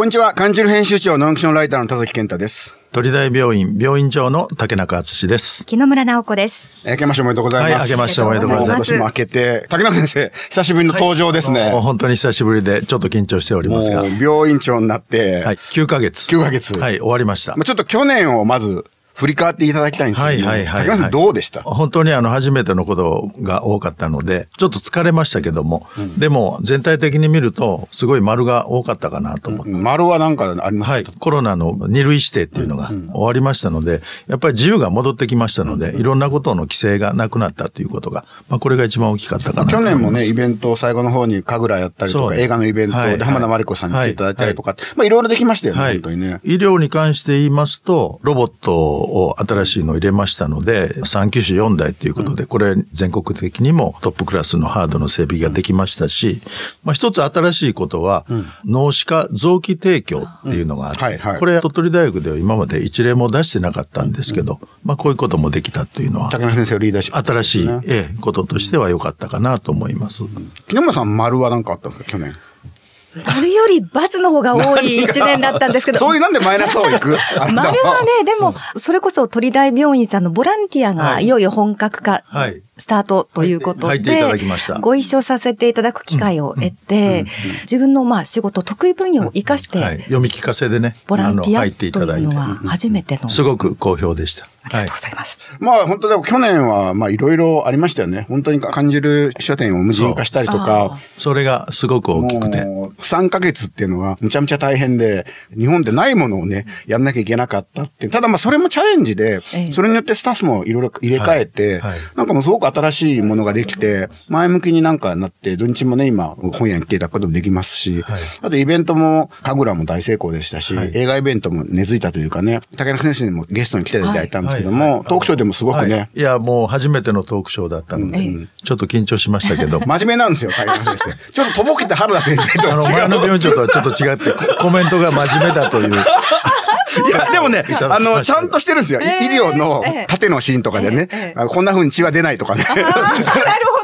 こんにちは。漢字編集長、ノンクションライターの田崎健太です。鳥大病院病院長の竹中敦です。木野村直子です。えー明けましておめでとうございます。はい明けましておめでとうございます今年も明けて、竹中先生、久しぶりの登場ですね。もう本当に久しぶりでちょっと緊張しておりますが、病院長になって、はい、9ヶ月。9ヶ月はい、終わりましたまあ。ちょっと去年をまず振り返っていただきたいんですけど、はいはいはいはい。どうでした？本当にあの初めてのことが多かったので、ちょっと疲れましたけども、でも全体的に見ると、すごい丸が多かったかなと思って。丸はなんかありますか？はい。コロナの二類指定っていうのが終わりましたので、やっぱり自由が戻ってきましたので、いろんなことの規制がなくなったということが、まあこれが一番大きかったかなと去。年もね、イベント最後の方に神楽やったりとか、映画のイベントはいで浜田真理子さんに来ていただいたりとか、はまあいろいろできましたよね、はい。本当にね。医療に関して言いますと、ロボットを新しいのを入れましたので、3機種4台ということで、これ全国的にもトップクラスのハードの整備ができましたし、まあ一つ新しいことは、脳歯科臓器提供っていうのがあって、これ鳥取大学では今まで一例も出してなかったんですけど、まあこういうこともできたというのは、竹中先生のリーダーシップ、新しい、ええこととしては良かったかなと思います。木村さん丸は何かあったんですか、去年？丸より×の方が多い一年だったんですけど。そういうなんでマイナスをいく？あ丸はね、でも、それこそ鳥大病院さんのボランティアがはいいよいよ本格化、はいスタートということで入っていただきました、ご一緒させていただく機会を得て、自分のまあ仕事、得意分野を活かしはい。て、読み聞かせでね、ボランティアというの。は初めての。すごく好評でした。ありがとうございます。まあ本当でも去年はまあいろいろありましたよね。本当に感じる書店を無人化したりとか、それがすごく大きくて。もう3ヶ月っていうのはむちゃむちゃ大変で、日本でないものをね、やんなきゃいけなかったって。ただまあそれもチャレンジでええ、それによってスタッフもいろいろ入れ替えてはいはい、なんかもうすごく新しいものができて、前向きになんかなって、土日もね、今本屋に来ていただくこともできますし、あとイベントも、神楽も大成功でしたし、映画イベントも根付いたというかね、竹中先生にもゲストに来ていただいたんですけども、トークショーでもすごくね、はいいや、もう初めてのトークショーだったので、ちょっと緊張しましたけど。真面目なんですよ、竹中先生。ちょっととぼけて原田先生とあの、は違う前の病院長とはちょっと違って、コ コメントが真面目だという。いや、でもねあの、ちゃんとしてるんですよ。い医療の縦のシーンとかでね、あこんな風に血は出ないとかね。なるほ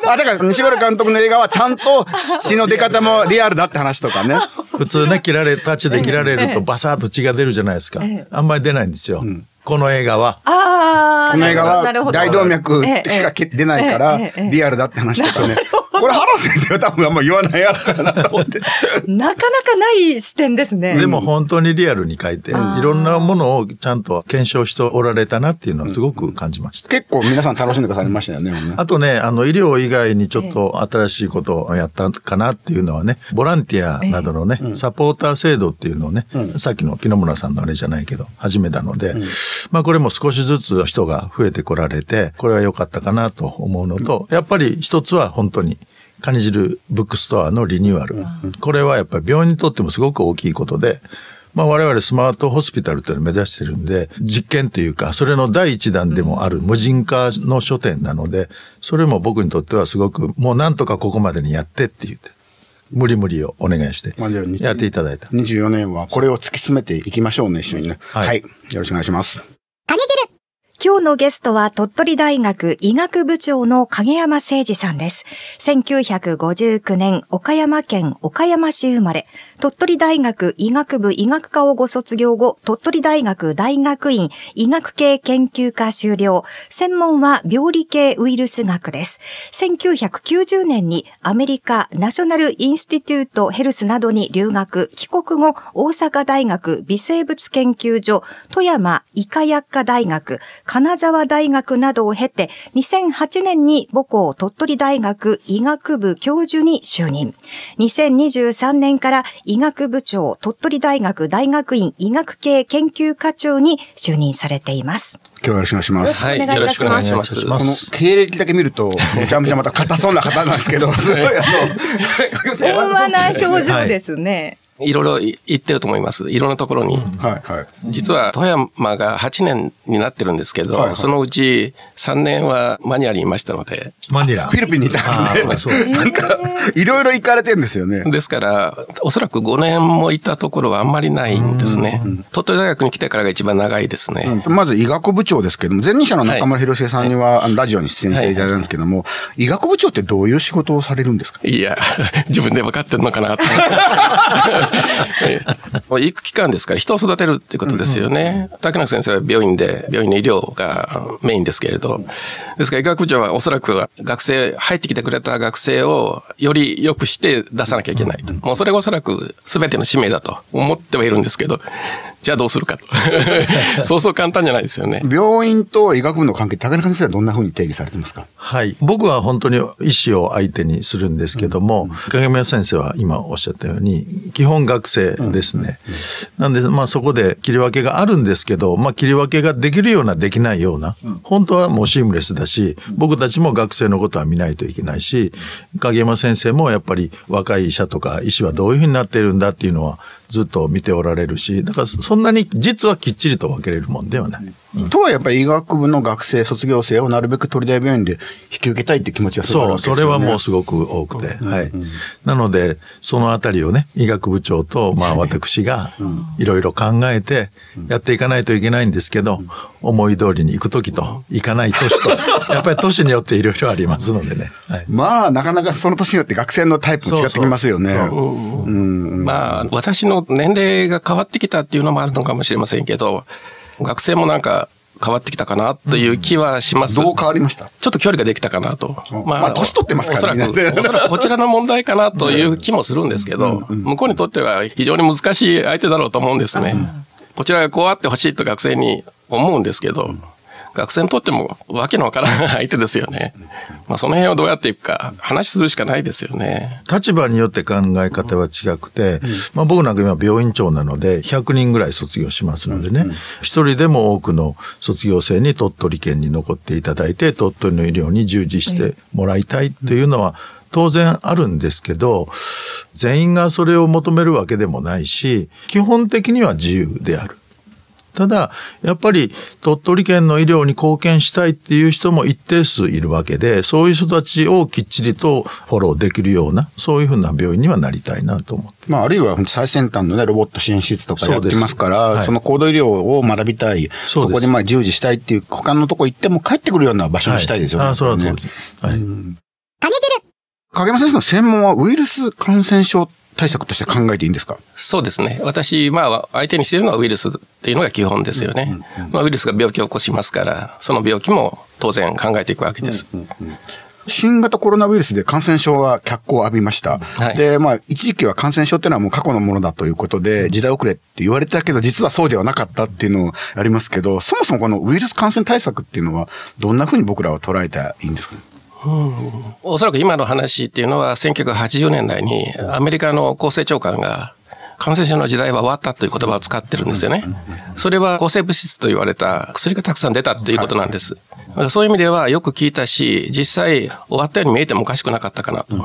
ど。あ、だから西村監督の映画はちゃんと血の出方もリアルだって話とかね。普通ね、切られ、タッチで切られるとバサーッと血が出るじゃないですか。あんまり出ないんですよ。この映画は。ああ、この映画は大動脈ええしか出ないからリアルだって話とかね。これ原田先生は多分あんま言わないやつだなと思って。なかなかない視点ですね。でも本当にリアルに書いて、いろんなものをちゃんと検証しておられたなっていうのはすごく感じました。結構皆さん楽しんでくださいましたよね あとね、あの、医療以外にちょっと新しいことをやったかなっていうのはね、ボランティアなどのね、サポーター制度っていうのをね、さっきの木野村さんのあれじゃないけど、始めたので、まあこれも少しずつ人が増えてこられて、これは良かったかなと思うのと、やっぱり一つは本当に、カニ汁ブックストアのリニューアル。これはやっぱり病院にとってもすごく大きいことで、まあ我々スマートホスピタルというのを目指してるんで、実験というか、それの第一弾でもある無人化の書店なので、それも僕にとってはすごく、もうなんとかここまでにやってって言って、無理無理をお願いしてやっていただいた。24年はこれを突き詰めていきましょうね、一緒にね。はいはい。よろしくお願いします。今日のゲストは鳥取大学医学部長の影山誠二さんです。1959年、岡山県岡山市生まれ、鳥取大学医学部医学科をご卒業後、鳥取大学大学院医学系研究科修了。専門は病理系ウイルス学です。1990年にアメリカナショナルインスティテュートヘルスなどに留学、帰国後、大阪大学微生物研究所、富山医科薬科大学、金沢大学などを経て、2008年に母校鳥取大学医学部教授に就任。2023年から医学部長鳥取大学大学院医学系研究課長に就任されています。今日はよろしくお願いします。はい、お願いいたしますよろしくお願いします。この経歴だけ見ると、めちゃめちゃまた硬そうな方なんですけど、すごいあの、温和な表情ですね。いろいろ言ってると思います。いろんなところに。はいはい。実は富山が8年になってるんですけど、はいはいそのうち3年はマニュアルにいましたので、マニラ。フィリピンにいたんですね。あーそうですなんか、いろいろ行かれてんですよね。ですから、おそらく5年もいたところはあんまりないんですね。鳥取大学に来てからが一番長いですね。まず医学部長ですけども、前任者の中村広重さんには、ラジオに出演していただいたんですけども、医学部長ってどういう仕事をされるんですか？いや、自分で分かってるのかなと。育期間ですから人を育てるってことですよね。竹中先生は病院で、病院の医療がメインですけれど。ですから医学部長はおそらく学生、入ってきてくれた学生をより良くして出さなきゃいけないと。もうそれがおそらく全ての使命だと思ってはいるんですけど、じゃあどうするかと。そうそう簡単じゃないですよね。病院と医学部の関係、竹中先生はどんなふうに定義されてますか？はい。僕は本当に医師を相手にするんですけども、影宮先生は今おっしゃったように、基本学生ですね。なんで、まあそこで切り分けがあるんですけど、まあ切り分けができるような、できないような、本当はもうシームレスだし、僕たちも学生のことは見ないといけないし、影山先生もやっぱり若い医者とか医師はどういうふうになっているんだっていうのはずっと見ておられるし、だからそんなに実はきっちりと分けれるもんではない。うん、とはやっぱり医学部の学生、卒業生をなるべく鳥大病院で引き受けたいって気持ちはすごい、ね、そう、それはもうすごく多くて、うん、はい。なので、そのあたりをね、医学部長と、まあ私がいろいろ考えてやっていかないといけないんですけど、思い通りに行く時と行かない年と、やっぱり年によっていろいろありますのでね。はい、まあ、なかなかその年によって学生のタイプも違ってきますよね。まあ、私の年齢が変わってきたっていうのもあるのかもしれませんけど、学生もなんか変わってきたかなという気はします。うん、どう変わりました？ちょっと距離ができたかなと。まあ、まあ、年取ってますからね。おそらく、おそらくこちらの問題かなという気もするんですけど、向こうにとっては非常に難しい相手だろうと思うんですね。こちらがこうあってほしいと学生に思うんですけど、学生にとってもわけのわからない 相手ですよね。まあその辺をどうやっていくか話するしかないですよね。立場によって考え方は違くて、まあ僕なんか今病院長なので100人ぐらい卒業しますのでね、一人でも多くの卒業生に鳥取県に残っていただいて、鳥取の医療に従事してもらいたいというのは、当然あるんですけど、全員がそれを求めるわけでもないし、基本的には自由である。ただ、やっぱり鳥取県の医療に貢献したいっていう人も一定数いるわけで、そういう人たちをきっちりとフォローできるような、そういうふうな病院にはなりたいなと思って。まあ、あるいは最先端のね、ロボット支援とかやってますから、そはい、その高度医療を学びたい、そそこでまあ従事したいっていう、他のとこ行っても帰ってくるような場所にしたいですよね。はい、あ、それはそうです。はい。影山先生の専門はウイルス感染症対策として考えていいんですか？そうですね。私、まあ、相手にしているのはウイルスっていうのが基本ですよね。まあ、ウイルスが病気を起こしますから、その病気も当然考えていくわけです。新型コロナウイルスで感染症が脚光を浴びました。はい、で、まあ、一時期は感染症っていうのはもう過去のものだということで、時代遅れって言われてたけど、実はそうではなかったっていうのありますけど、そもそもこのウイルス感染対策っていうのは、どんなふうに僕らは捉えたらいいんですか、うん、おそらく今の話っていうのは1980年代にアメリカの厚生長官が感染症の時代は終わったという言葉を使ってるんですよね。それは抗生物質と言われた薬がたくさん出たっていうことなんです。そういう意味ではよく聞いたし、実際終わったように見えてもおかしくなかったかなと、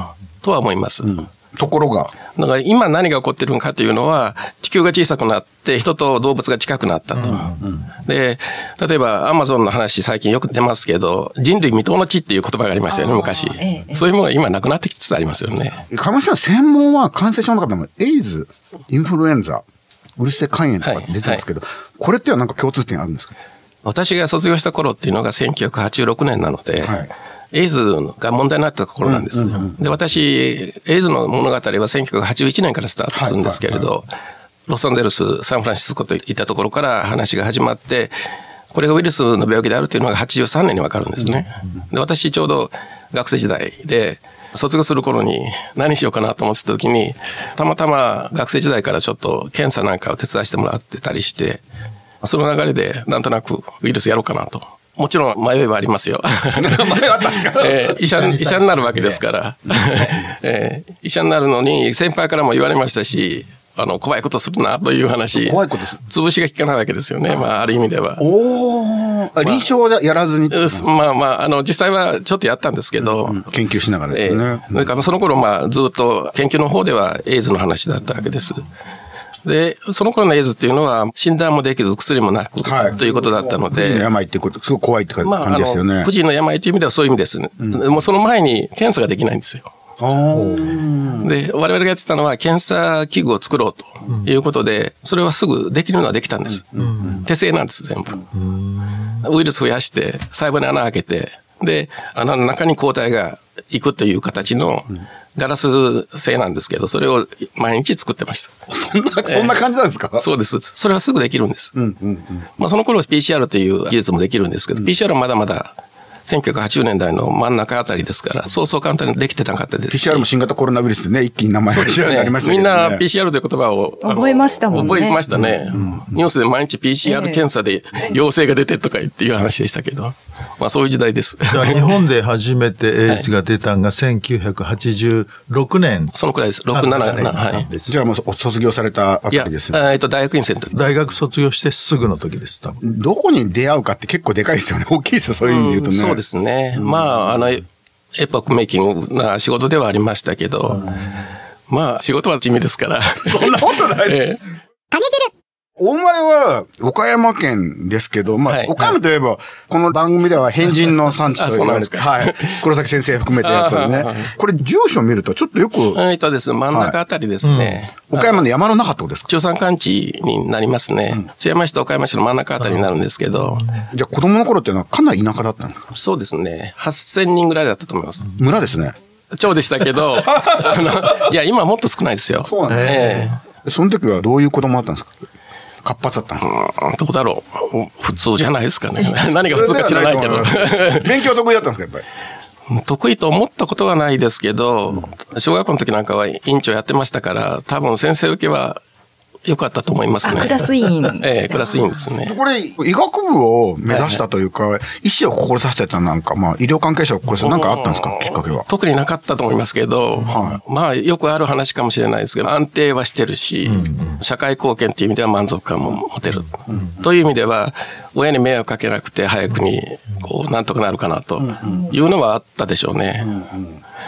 とは思います。うんところが。だから今何が起こってるのかというのは、地球が小さくなって人と動物が近くなったと。うんうん、で、例えばアマゾンの話最近よく出ますけど、人類未踏の地っていう言葉がありましたよね、昔。ええ、そういうものが今なくなってきつつありますよね。かもしれない専門は感染症の中でもエイズ、インフルエンザ、ウイルス性肝炎とか出てますけど、はいはい、これってはなんか共通点あるんですか？私が卒業した頃っていうのが1986年なので、はいエイズが問題になったところなんです。で、私、エイズの物語は1981年からスタートするんですけれど、ロサンゼルス、サンフランシスコといったところから話が始まって、これがウイルスの病気であるというのが83年にわかるんですね。で、私ちょうど学生時代で、卒業する頃に何しようかなと思ってた時に、たまたま学生時代からちょっと検査なんかを手伝わせてもらってたりして、その流れでなんとなくウイルスやろうかなともちろん迷いはありますよ。迷ったんですか、えー、医者、医者になるわけですから。えー、医者になるのに先輩からも言われましたし、あの、怖いことするなという話。怖いことする潰しが効かないわけですよね。まあ、ある意味では。おお、臨床でやらずに、まあまあ、あの、実際はちょっとやったんですけど。うん、研究しながらですね。えー、だからその頃、まあ、ずっと研究の方ではエイズの話だったわけです。で、その頃のエイズっていうのは診断もできず薬もなく、はい、ということだったので。不治の病っていうこと、すごく怖いって感じですよね。まあ、の病という意味ではそういう意味です、ね。うん、もうその前に検査ができないんですよ。で、我々がやってたのは検査器具を作ろうということで、それはすぐできるのはできたんです。手製なんです、全部。ウイルス増やして、細胞に穴開けて、で、穴の中に抗体が行くという形のガラス製なんですけど、それを毎日作ってました。そんな、そんな感じなんですか、そうです。それはすぐできるんです。うんうんうん。まあその頃 PCR という技術もできるんですけど、PCR はまだまだ1980年代の真ん中あたりですから、そうそう簡単にできてなかったですし。PCR も新型コロナウイルスでね、一気に名前が知らなりましたけど、ね。みんな PCR という言葉を覚えましたもんね覚えましたね。ニュースで毎日 PCR 検査で陽性が出てとか言っていう話でしたけど、まあそういう時代です。じゃあ 日本で初めてエイズが出たのが1986年。そのくらいです。6、7、はい。じゃあもうそ卒業されたあいや、たりですね。えっと、大学院生の時。大学卒業してすぐの時です、多分。どこに出会うかって結構でかいですよね。大きいですよ、そういう意味で言うとね。そうですね。まあ、あの、エポックメイキングな仕事ではありましたけど、まあ、仕事は地味ですから。そんなことないですよ。お生まれは岡山県ですけど、まあ、はい岡山といえば、この番組では変人の産地と言われて、はい。黒崎先生含めてやっぱりね。これ住所見るとちょっとよく、えっとですね、真ん中あたりですね。岡山の山の中ってことですか？中山間地になりますね。津山市と岡山市の真ん中あたりになるんですけど、じゃあ子供の頃っていうのはかなり田舎だったんですか？そうですね。8000人ぐらいだったと思います。村ですね。超でしたけど、あの、いや、今はもっと少ないですよ。そうなんですええその時はどういう子供だったんですか？活発だったんですどうだろう。普通じゃないですかね。何が普通か知らないけど。勉強得意だったんですか、やっぱり？得意と思ったことはないですけど、小学校の時なんかは委員長やってましたから、多分先生受けは良かったと思いますあ、ね。クラス委員。ええクラス委員ですね。これ、医学部を目指したというか、医師を志してたなんか、まあ、医療関係者を志したなんかあったんですか、きっかけは？特になかったと思いますけど、はまあよくある話かもしれないですけど、安定はしてるし、社会貢献っていう意味では満足感も持てる。という意味では、親に迷惑かけなくて早くに、こう、なんとかなるかなというのはあったでしょうね。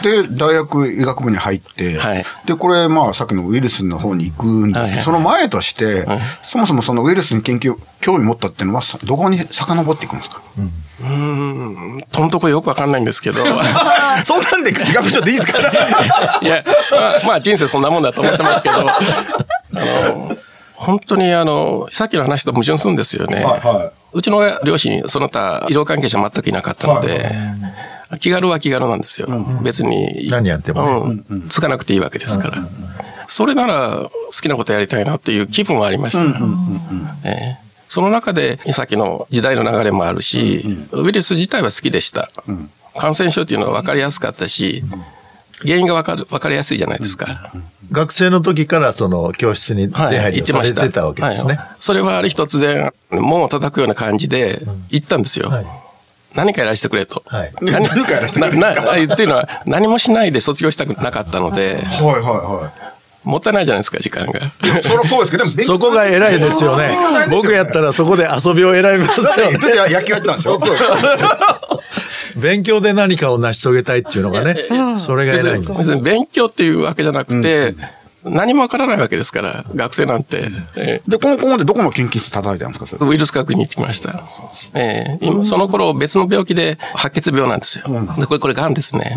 で、大学医学部に入って、はい。で、これ、まあ、さっきのウイルスの方に行くんですけど、はいその前として、そもそもそのウイルスに研究、興味持ったっていうのは、さどこに遡っていくんですか、うーん、とのとこよくわかんないんですけど、そんなんで医学部でいいですか？いや、まあ、まあ人生そんなもんだと思ってますけど、あの、本当にあの、さっきの話と矛盾するんですよね。はうちの両親、その他医療関係者全くいなかったので、気軽は気軽なんですよ。別に。何やってもねうん。つかなくていいわけですから。それなら好きなことやりたいなっていう気分はありました。ええその中で、さっきの時代の流れもあるし、ウイルス自体は好きでした。感染症っていうのは分かりやすかったし、原因が分かる、分かりやすいじゃないですか。学生の時からその教室に出はい、入りをさ行ってました。れてたわけですね。はいそれはある日突然、門を叩くような感じで行ったんですよ。はい何かやらせてくれと。はい 何かやらせてくれとっていうのは、何もしないで卒業したくなかったので、い。はいはいはもったいないじゃないですか、時間が。い。そそうですけど、でも勉 そこが偉いですよね僕やったらそこで遊びを選びますよね。ちょっと野球やってたんですよ。勉強で何かを成し遂げたいっていうのがね、それが別偉いんです。に別に勉強っていうわけじゃなくて、何もわからないわけですから、学生なんて。えで、このここでどこの研究室叩いたんですか、それえウイルス学に行ってきました。ええ今その頃別の病気で白血病なんですよ。でこれ、これ癌ですね。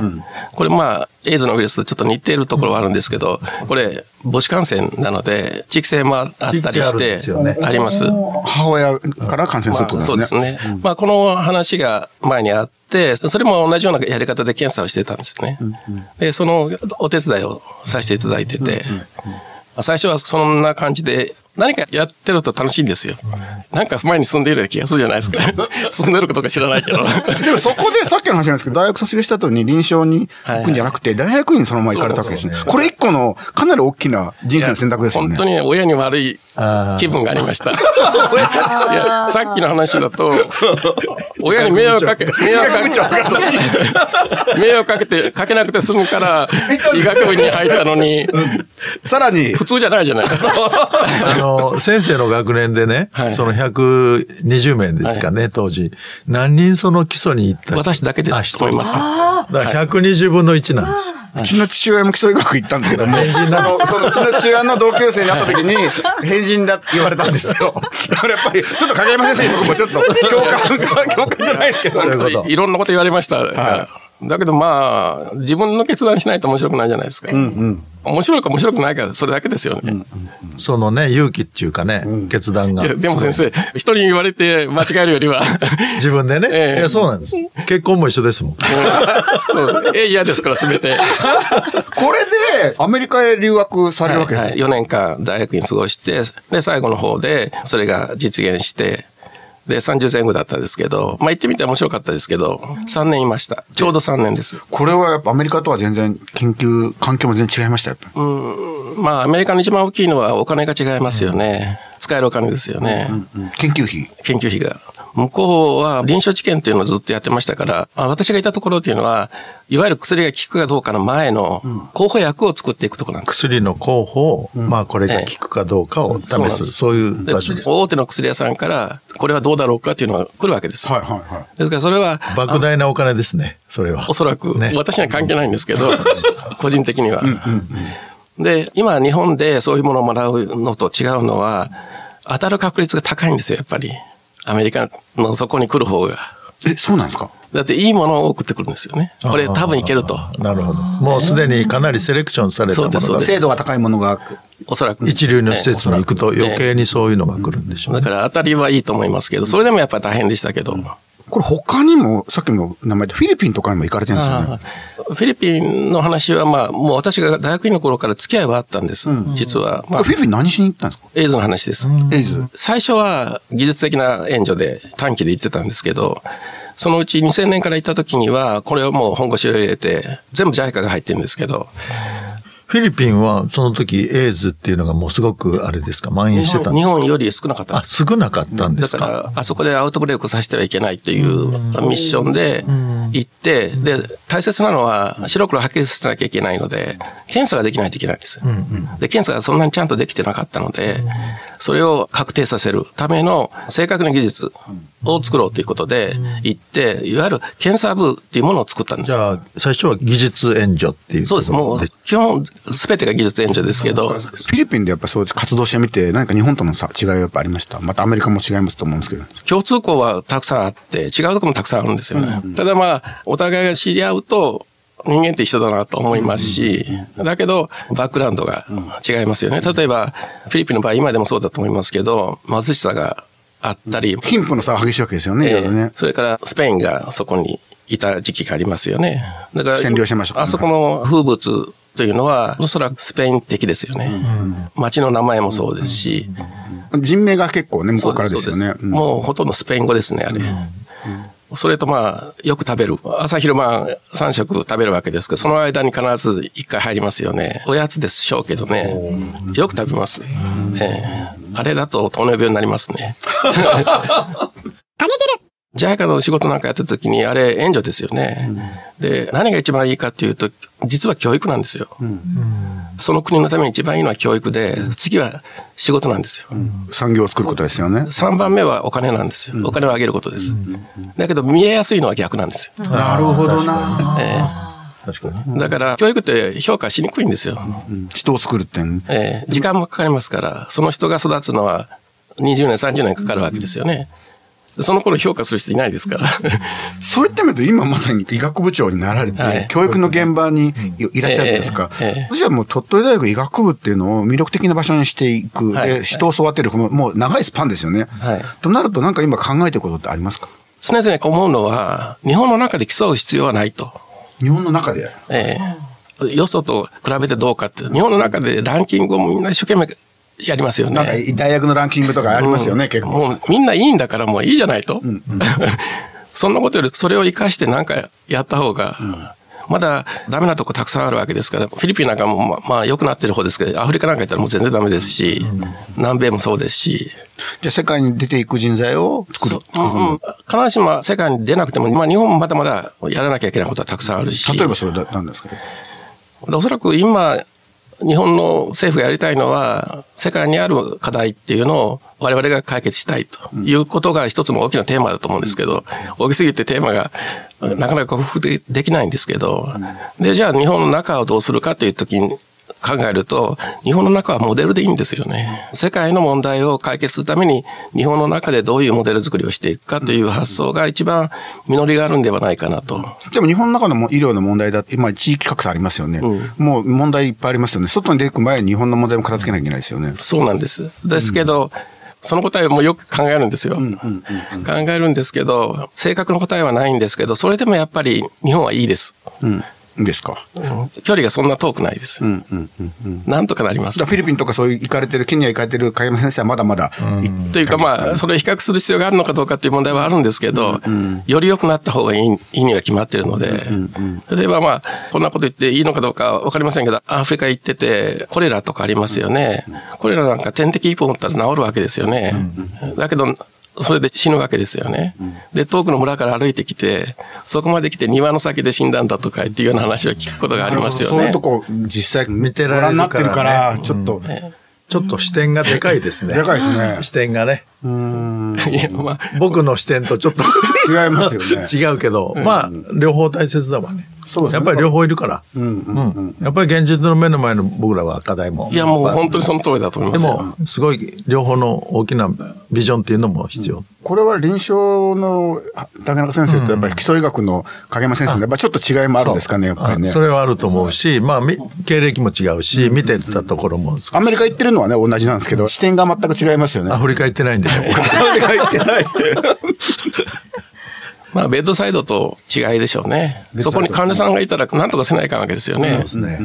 これまあ、エイズのウイルスとちょっと似ているところはあるんですけど、これ母子感染なので、地域性もあったりしてあります。母親から感染するとそうですすね。まあ、この話が前にあって、それも同じようなやり方で検査をしてたんですね。で、そのお手伝いをさせていただいてて、まあ最初はそんな感じで、何かやってると楽しいんですよ。なんか前に住んでいるような気がするじゃないですか。住んでることか知らないけど。でもそこでさっきの話なんですけど、大学卒業した後に臨床に行くんじゃなくて、大学院にそのまま行かれたわけですね。これ一個のかなり大きな人生の選択ですよね。本当に親に悪い気分がありました。いや、さっきの話だと、親に迷惑かけ、迷惑かけ、そう迷惑かけて、かけなくて済むから、医学部に入ったのに、さらに、普通じゃないじゃないですか。あの、先生の学年でね、はいその120名ですかね、当時。何人その基礎に行った？私だけであいます。だから120分の1なんですよ。うちの父親も基礎医学行ったんですけども、変人なの、そのうちの父親の同級生に会った時に、変人だって言われたんですよ。だからやっぱり、ちょっと影山先生に僕もちょっと共感が、共感じゃないですけど。いろんなこと言われましたが。だけどまあ、自分の決断しないと面白くないじゃないですか。面白いか面白くないか、それだけですよね。そのね、勇気っていうかね、決断が。でも先生、人に言われて間違えるよりは。自分でね。ええいや、そうなんです。結婚も一緒ですもん。そう。え、嫌ですから、すべて。これで、アメリカへ留学されるわけですはい、よ。4年間大学に過ごして、で、最後の方で、それが実現して、で、30前後だったんですけど、まあ行ってみて面白かったですけど、3年いました。ちょうど3年です。これはやっぱアメリカとは全然研究環境も全然違いました、やっぱ。まあ、アメリカの一番大きいのはお金が違いますよね。使えるお金ですよね。研究費。研究費が。向こうは臨床治験っていうのをずっとやってましたから、あ私がいたところっていうのは、いわゆる薬が効くかどうかの前の候補薬を作っていくところなんです。薬の候補を、まあこれが効くかどうかを試す、そうなんですそういうで場所です。大手の薬屋さんから、これはどうだろうかっていうのが来るわけですよ。はいはいはい。ですからそれは、莫大なお金ですね、それは。おそらく、ね私には関係ないんですけど、個人的には。で、今日本でそういうものをもらうのと違うのは、当たる確率が高いんですよ、やっぱり。アメリカのそこに来る方が。え、そうなんですか？だっていいものを送ってくるんですよね。これ多分いけると。なるほど。もうすでにかなりセレクションされたものがそうですそうです精度が高いものが、おそらく。一流の施設に行くとええ余計にそういうのが来るんでしょうね。だから当たりはいいと思いますけど、それでもやっぱり大変でしたけど。これ他にも、さっきの名前でフィリピンとかにも行かれてるんですよね。フィリピンの話は、まあ、もう私が大学院の頃から付き合いはあったんです。実は。まあフィリピン何しに行ったんですか？エイズの話です。エイズ。最初は技術的な援助で短期で行ってたんですけど、そのうち2000年から行った時には、これをもう本腰を入れて、全部 JICA が入ってるんですけど、フィリピンはその時エイズっていうのがもうすごくあれですか、蔓延してたん日ですか？本より少なかった。んあ。少なかったんでだか、すからあそこでアウトブレイクさせてはいけないというミッションで行って、で、大切なのは白黒はっきりさせなきゃいけないので、検査ができないといけないんです。で、検査がそんなにちゃんとできてなかったので、それを確定させるための正確な技術を作ろうということで行って、いわゆる検査部っていうものを作ったんですじ。ゃあ、最初は技術援助っていうそうです。もう、基本、すべてが技術援助ですけど、フィリピンでやっぱそう活動してみて、何か日本との差違いはやっぱありました？またアメリカも違いますと思うんですけど。共通項はたくさんあって、違うところもたくさんあるんですよね。ただまあ、お互いが知り合うと、人間って一緒だなと思いますし、だけど、バックグラウンドが違いますよね。例えば、フィリピンの場合、今でもそうだと思いますけど、貧しさがあったり、貧富の差は激しいわけですよね、いろいろね。それからスペインがそこにいた時期がありますよね。だから、占領してましたねあそこの風物というのは、おそらくスペイン的ですよね。街の名前もそうですし、人名が結構ね、向こうからですよねそう。うんもうほとんどスペイン語ですね、あれ。それとまあ、よく食べる。朝昼晩3食食べるわけですけど、その間に必ず1回入りますよね。おやつでしょうけどね。よく食べます。ええあれだと糖尿病になりますね。ジャイカの仕事なんかやってた時に、あれ援助ですよね。で、何が一番いいかっていうと、実は教育なんですよ。その国のために一番いいのは教育で、次は仕事なんですよ。産業を作ることですよね。3番目はお金なんですよ。お金をあげることです。だけど見えやすいのは逆なんですよ。なるほどな。確かに。だから教育って評価しにくいんですよ。人を作るってね。えー時間もかかりますから、その人が育つのは20年、30年かかるわけですよね。その頃評価する人いないですから。そういった意味で今まさに医学部長になられて、はい教育の現場にいらっしゃるじゃないですか。ええええじゃあもう鳥取大学医学部っていうのを魅力的な場所にしていく。はいで、人を育てる、このもう長いスパンですよね。はいとなるとなんか今考えてることってありますか？常々思うのは、日本の中で競う必要はないと。日本の中で？ええよそと比べてどうかって。日本の中でランキングをみんな一生懸命やりますよなんかね。大学のランキングとかありますよね、結構。もうみんないいんだからもういいじゃないと。そんなことよりそれを活かしてなんかやった方が、まだダメなとこたくさんあるわけですから、フィリピンなんかもままあ良くなってる方ですけど、アフリカなんか行ったらもう全然ダメですし、南米もそうですし、じゃあ世界に出ていく人材を作る。うんうん必ずしも世界に出なくても、まあ日本もまだまだやらなきゃいけないことはたくさんあるし。例えばそれだなんですか？おそらく今、日本の政府がやりたいのは、世界にある課題っていうのを我々が解決したいということが一つの大きなテーマだと思うんですけど、大きすぎてテーマがなかなか克服でできないんですけど、で、じゃあ日本の中をどうするかというときに考考えると、日本の中はモデルでいいんですよね。世界の問題を解決するために、日本の中でどういうモデル作りをしていくかという発想が一番実りがあるんではないかなと。でも日本の中の医療の問題だって、今地域格差ありますよね。うん、もう問題いっぱいありますよね。外に出てく前に日本の問題も片付けなきゃいけないですよね。そうなんです。ですけど、うんその答えもよく考えるんですよ。考えるんですけど、正確な答えはないんですけど、それでもやっぱり日本はいいです。うんですか、うん、距離がそんな遠くないです。うんうんうんうん、なんとかなります。フィリピンとかそういう行かれてる、ケニア行かれてる影山先生はまだまだ、うん、というかまあ、それを比較する必要があるのかどうかっていう問題はあるんですけど、うんうん、より良くなった方がいい意味が決まってるので、うんうん、例えばまあ、こんなこと言っていいのかどうかわかりませんけど、アフリカ行ってて、コレラとかありますよね。コレラなんか点滴一本打ったら治るわけですよね。だけど、それで死ぬわけですよね。で、遠くの村から歩いてきて、そこまで来て庭の先で死んだんだとかっていうような話を聞くことがありますよね。そういうとこ実際見てられるから、ね、ちょっと、ね、ちょっと視点がでかいですね。でかいですね。視点がね。いや、まあ、僕の視点とちょっと違いますよね。違うけど、まあ、両方大切だわね。そうですね。やっぱり両方いるから。うん。やっぱり現実の目の前の僕らは課題も。いや、もう本当にその通りだと思いますでも、すごい両方の大きなビジョンっていうのも必要。これは臨床の竹中先生とやっぱり基礎医学の影山先生のやっぱちょっと違いもあるんですかね、やっぱりね。それはあると思うし、まあ、経歴も違うし、見てたところも。アメリカ行ってるのはね、同じなんですけど、視点が全く違いますよね。アフリカ行ってないんでしょ。アフリカ行ってない。まあ、ベッドサイドと違いでしょうね。そこに患者さんがいたら何とかせないかんわけですよね。そうですね。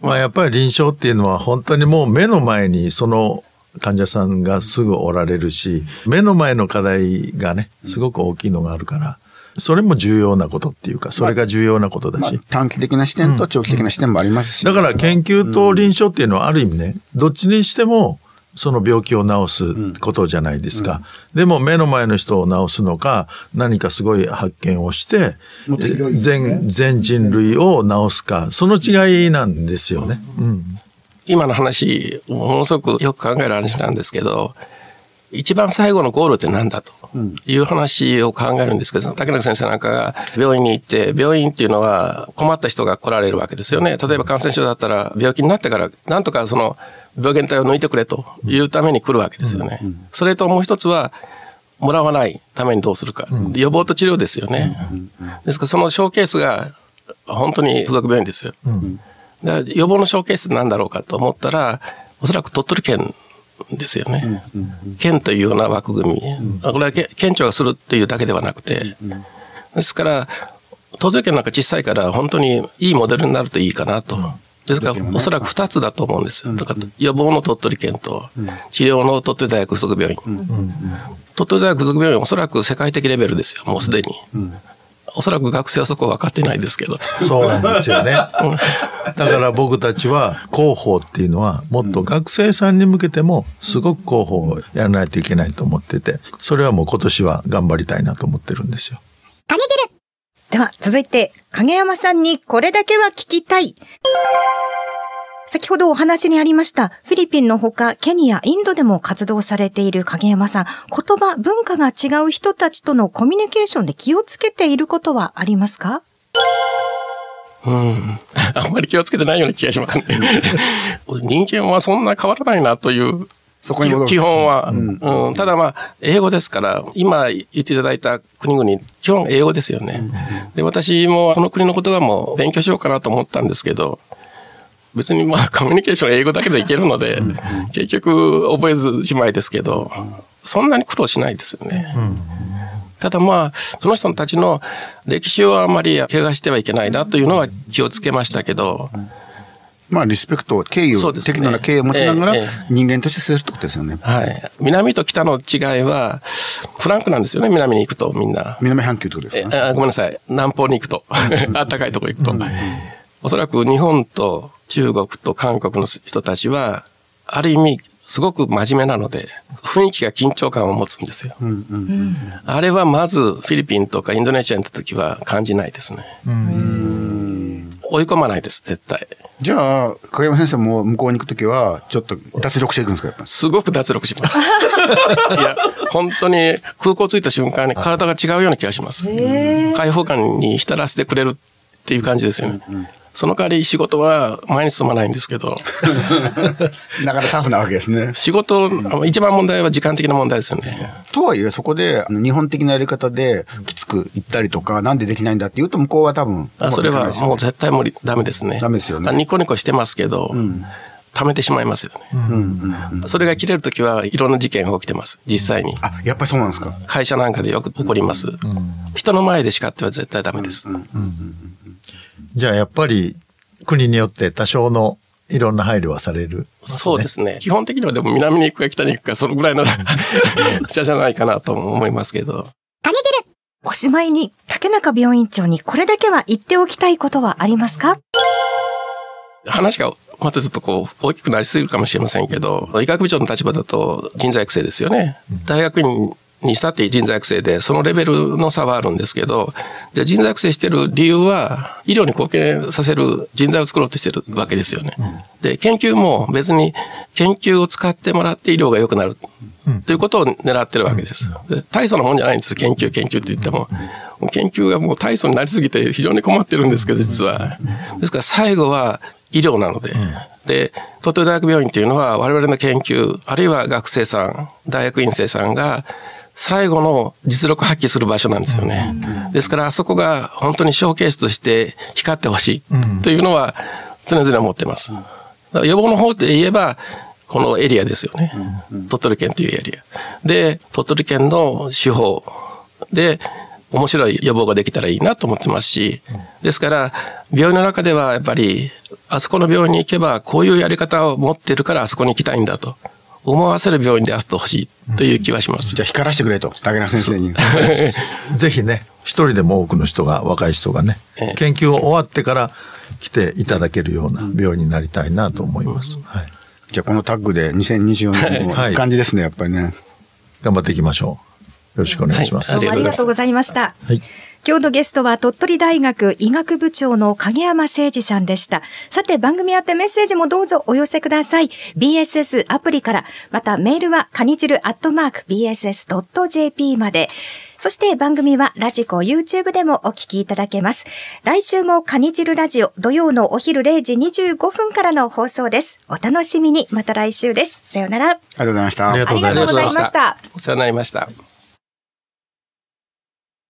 まあ、やっぱり臨床っていうのは本当にもう目の前にその患者さんがすぐおられるし、目の前の課題がね、すごく大きいのがあるから、それも重要なことっていうか、それが重要なことだし。まあ、短期的な視点と長期的な視点もありますし、だから研究と臨床っていうのはある意味ね、どっちにしても、その病気を治すことじゃないですか。でも目の前の人を治すのか、何かすごい発見をして、全、全人類を治すか、その違いなんですよね。うん、今の話、ものすごくよく考える話なんですけど、一番最後のゴールって何だという話を考えるんですけど、竹中先生なんかが病院に行って、病院っていうのは困った人が来られるわけですよね。例えば感染症だったら病気になってから、なんとかその病原体を抜いてくれというために来るわけですよね。それともう一つは、もらわないためにどうするか。予防と治療ですよね。ですからそのショーケースが本当に付属病院ですよ。予防のショーケースなんだろうかと思ったら、おそらく鳥取県ですよね。県というような枠組み。これは県庁がするっていうだけではなくて、ですから、東京圏なんか小さいから本当にいいモデルになるといいかなと。ですから、おそらく2つだと思うんですよ。だから予防の鳥取県と、治療の鳥取大学附属病院。鳥取大学附属病院はおそらく世界的レベルですよ、もうすでに。おそらく学生はそこ分かってないですけど。そうなんですよね。だから僕たちは広報っていうのはもっと学生さんに向けてもすごく広報をやらないといけないと思ってて、それはもう今年は頑張りたいなと思ってるんですよ。では続いて影山さんにこれだけは聞きたい。先ほどお話にありました、フィリピンのほか、ケニア、インドでも活動されている影山さん、言葉、文化が違う人たちとのコミュニケーションで気をつけていることはありますか？うん。あんまり気をつけてないような気がしますね。人間はそんな変わらないなというそこに基本は、うん、うん、ただまあ、英語ですから、今言っていただいた国々、基本英語ですよね。で、私もその国のことがもう勉強しようかなと思ったんですけど、別にまあ コミュニケーション英語だけでいけるので、結局覚えずじまいですけど、そんなに苦労しないですよね。ただまあ、その人たちの歴史をあまり怪我してはいけないなというのは気をつけましたけど、まあ、リスペクト、敬意を、ね、適度な敬意を持ちながら、人間として接するってことですよね。はい。南と北の違いは、フランクなんですよね、南に行くと、みんな。南半球ってことですか、あごめんなさい。南方に行くと。あったかいとこ行くと。おそらく日本と中国と韓国の人たちは、ある意味、すごく真面目なので、雰囲気が緊張感を持つんですよ。うんうん、あれはまずフィリピンとかインドネシアに行った時は感じないですね。追い込まないです、絶対。じゃあ、影山先生も向こうに行くときは、ちょっと脱力していくんですか、やっぱすごく脱力します。いや、本当に空港着いた瞬間に体が違うような気がします。開放感に浸らせてくれるっていう感じですよね。その代わり仕事は毎日進まないんですけど。なかなかタフなわけですね。仕事、一番問題は時間的な問題ですよね。とはいえ、そこで、日本的なやり方で、きつく言ったりとか、なんでできないんだって言うと、向こうは多分、あ、それはもう絶対無理、ダメですね。ダメですよね。ニコニコしてますけど、うん貯めてしまいますよね。うんそれが切れるときはいろんな事件が起きてます。実際に。あ、やっぱりそうなんですか会社なんかでよく起こります。人の前で叱っては絶対ダメです。じゃあやっぱり国によって多少のいろんな配慮はされる、ね、そうですね。基本的にはでも南に行くか北に行くか、そのぐらいの 社じゃないかなと思いますけど。種汁おしまいに、竹中病院長にこれだけは言っておきたいことはありますか？話がまたちょっとこう大きくなりすぎるかもしれませんけど、医学部長の立場だと人材育成ですよね。大学院にしたって人材育成で、そのレベルの差はあるんですけど、じゃ人材育成してる理由は、医療に貢献させる人材を作ろうとしてるわけですよね。で、研究も別に研究を使ってもらって医療が良くなる。ということを狙ってるわけです。で大層なもんじゃないんです。研究、研究って言っても。研究がもう大層になりすぎて非常に困ってるんですけど、実は。ですから最後は医療なので。で、鳥取大学病院っていうのは我々の研究、あるいは学生さん、大学院生さんが最後の実力発揮する場所なんですよね。ですからあそこが本当にショーケースとして光ってほしいというのは常々思ってます。予防の方で言えば、このエリアですよね。鳥取県というエリア。で、鳥取県の手法で面白い予防ができたらいいなと思ってますし、ですから、病院の中ではやっぱり、あそこの病院に行けばこういうやり方を持ってるからあそこに行きたいんだと。思わせる病院であってほしいという気はします。じゃあ光らせてくれと、竹中先生に。ぜひね、一人でも多くの人が、若い人がね、ええ、研究を終わってから来ていただけるような病院になりたいなと思います。はい、じゃあこのタッグで2024年もいい感じですね、やっぱりね。頑張っていきましょう。よろしくお願いします。はい、ありがとうございました。はい今日のゲストは鳥取大学医学部長の影山誠二さんでした。さて番組宛てメッセージもどうぞお寄せください。BSS アプリから、またメールはカニジルアットマーク BSS.jp まで。そして番組はラジコ YouTube でもお聞きいただけます。来週もカニ汁ラジオ土曜のお昼0時25分からの放送です。お楽しみに。また来週です。さよなら。ありがとうございました。ありがとうございました。お世話になりました。